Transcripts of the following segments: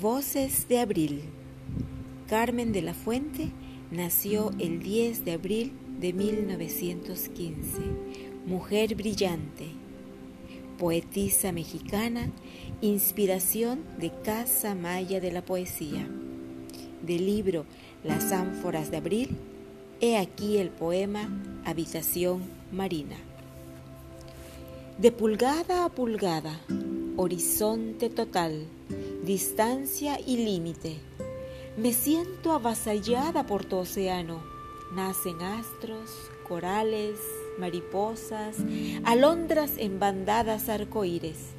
Voces de Abril. Carmen de la Fuente nació el 10 de abril de 1915. Mujer brillante, poetisa mexicana, inspiración de Casa Maya de la Poesía. Del libro Las ánforas de abril, he aquí el poema Habitación Marina. De pulgada a pulgada, horizonte total, distancia y límite. Me siento avasallada por tu océano. Nacen astros, corales, mariposas, alondras en bandadas arcoíris,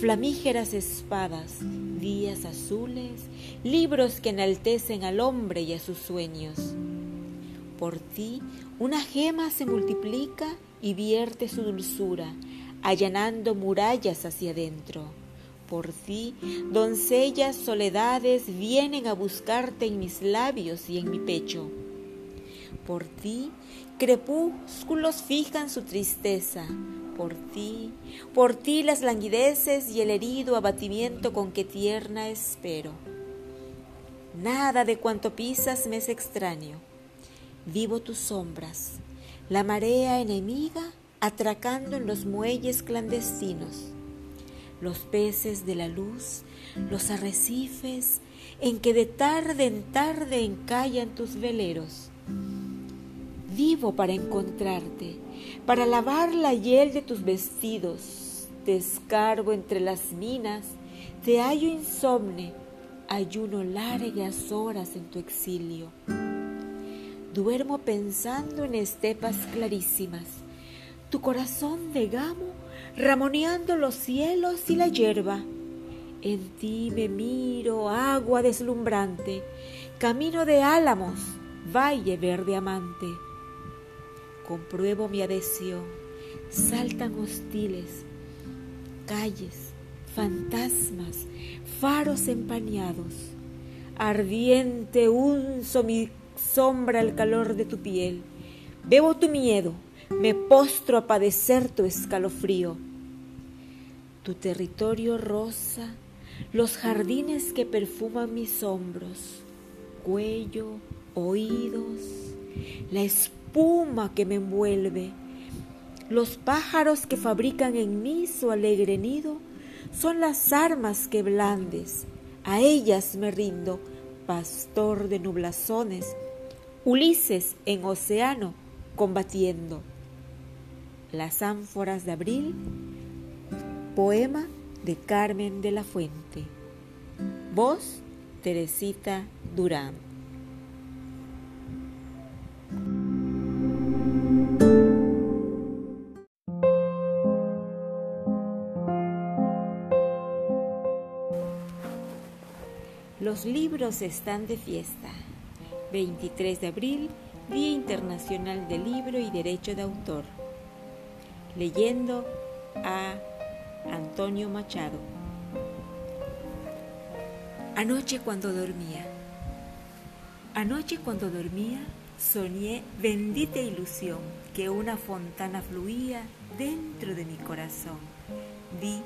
flamígeras espadas, días azules, libros que enaltecen al hombre y a sus sueños. Por ti una gema se multiplica y vierte su dulzura, allanando murallas hacia adentro por ti, doncellas soledades vienen a buscarte en mis labios y en mi pecho. Por ti, crepúsculos fijan su tristeza. Por ti, por ti las languideces y el herido abatimiento con que tierna espero. Nada de cuanto pisas me es extraño. Vivo tus sombras, la marea enemiga atracando en los muelles clandestinos los peces de la luz, los arrecifes en que de tarde en tarde encallan tus veleros. Vivo para encontrarte, para lavar la hiel de tus vestidos, te escarbo entre las minas, te hallo insomne, ayuno largas horas en tu exilio. Duermo pensando en estepas clarísimas, tu corazón de gamo ramoneando los cielos y la hierba. En ti me miro, agua deslumbrante, camino de álamos, valle verde amante. Compruebo mi adhesión, saltan hostiles, calles, fantasmas, faros empañados. Ardiente unzo mi sombra al calor de tu piel. Bebo tu miedo, me postro a padecer tu escalofrío. Tu territorio rosa, los jardines que perfuman mis hombros, cuello, oídos, la espuma que me envuelve, los pájaros que fabrican en mí su alegre nido, son las armas que blandes, a ellas me rindo, pastor de nublazones, Ulises en océano combatiendo. Las ánforas de abril, poema de Carmen de la Fuente. Voz, Teresita Durán. Los libros están de fiesta. 23 de abril, Día Internacional del Libro y Derecho de Autor leyendo a Antonio Machado. Anoche cuando dormía, anoche cuando dormía, soñé bendita ilusión que una fontana fluía dentro de mi corazón. Vi,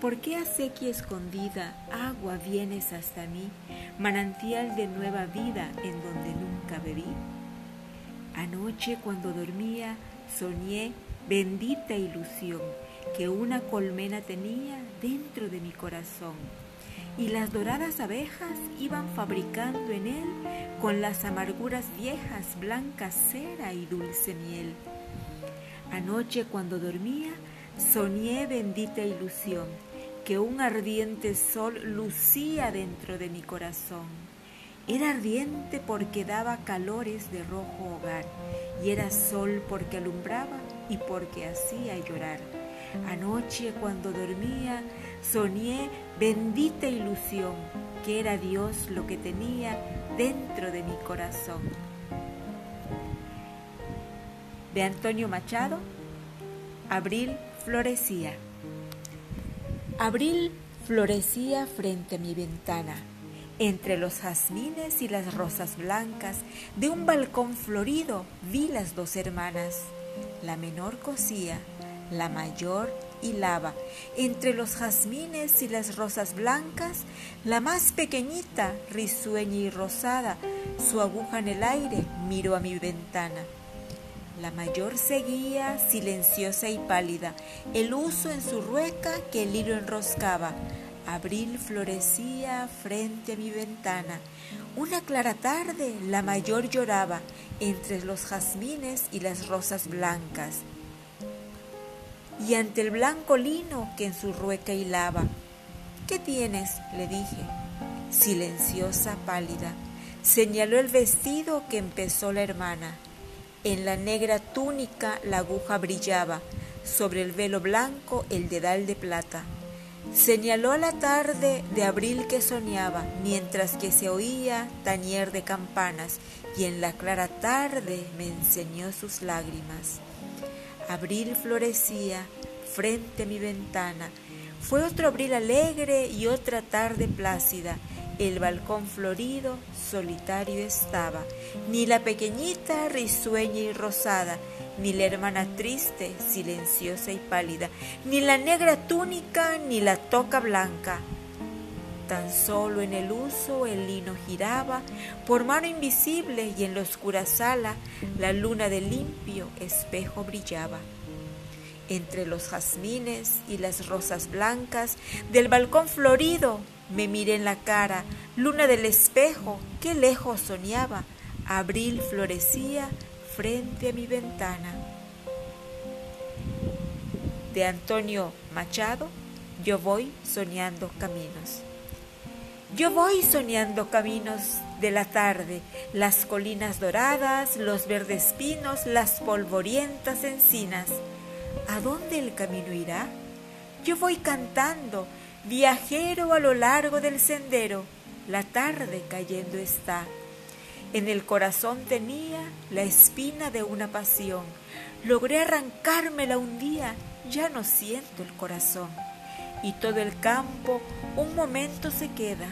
¿por qué a sequía escondida agua vienes hasta mí, manantial de nueva vida en donde nunca bebí? Anoche cuando dormía, soñé bendita ilusión que una colmena tenía dentro de mi corazón. Y las doradas abejas iban fabricando en él con las amarguras viejas blanca cera y dulce miel. Anoche cuando dormía, soñé bendita ilusión que un ardiente sol lucía dentro de mi corazón. Era ardiente porque daba calores de rojo hogar y era sol porque alumbraba y porque hacía llorar. Anoche cuando dormía soñé bendita ilusión que era Dios lo que tenía dentro de mi corazón. De Antonio Machado, Abril florecía. Abril florecía frente a mi ventana, entre los jazmines y las rosas blancas de un balcón florido vi las dos hermanas la menor cosía, la mayor hilaba, entre los jazmines y las rosas blancas, la más pequeñita, risueña y rosada, su aguja en el aire miró a mi ventana. La mayor seguía, silenciosa y pálida, el uso en su rueca que el hilo enroscaba. Abril florecía frente a mi ventana. Una clara tarde la mayor lloraba entre los jazmines y las rosas blancas. Y ante el blanco lino que en su rueca hilaba, ¿qué tienes? le dije. Silenciosa, pálida, señaló el vestido que empezó la hermana. En la negra túnica la aguja brillaba, sobre el velo blanco el dedal de plata. Señaló la tarde de abril que soñaba, mientras que se oía tañer de campanas, y en la clara tarde me enseñó sus lágrimas. Abril florecía frente a mi ventana. Fue otro abril alegre y otra tarde plácida, el balcón florido, solitario estaba, ni la pequeñita risueña y rosada, ni la hermana triste, silenciosa y pálida, ni la negra túnica, ni la toca blanca. Tan solo en el uso el lino giraba, por mano invisible y en la oscura sala la luna de limpio espejo brillaba. Entre los jazmines y las rosas blancas del balcón florido me miré en la cara, luna del espejo, qué lejos soñaba. Abril florecía frente a mi ventana. De Antonio Machado, yo voy soñando caminos. Yo voy soñando caminos de la tarde, las colinas doradas, los verdes pinos, las polvorientas encinas. ¿A dónde el camino irá? Yo voy cantando, viajero a lo largo del sendero, la tarde cayendo está. En el corazón tenía la espina de una pasión. Logré arrancármela un día, ya no siento el corazón. Y todo el campo un momento se queda,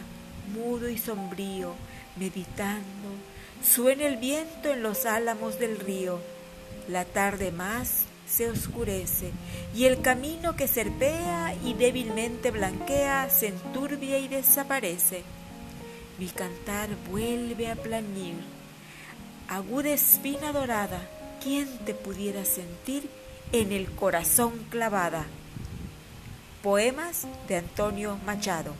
mudo y sombrío, meditando. Suena el viento en los álamos del río. La tarde más se oscurece y el camino que serpea y débilmente blanquea se enturbia y desaparece. Mi cantar vuelve a planir. Aguda espina dorada, ¿quién te pudiera sentir en el corazón clavada? Poemas de Antonio Machado,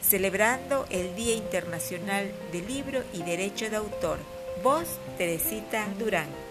celebrando el Día Internacional del Libro y Derecho de Autor. Voz Teresita Durán.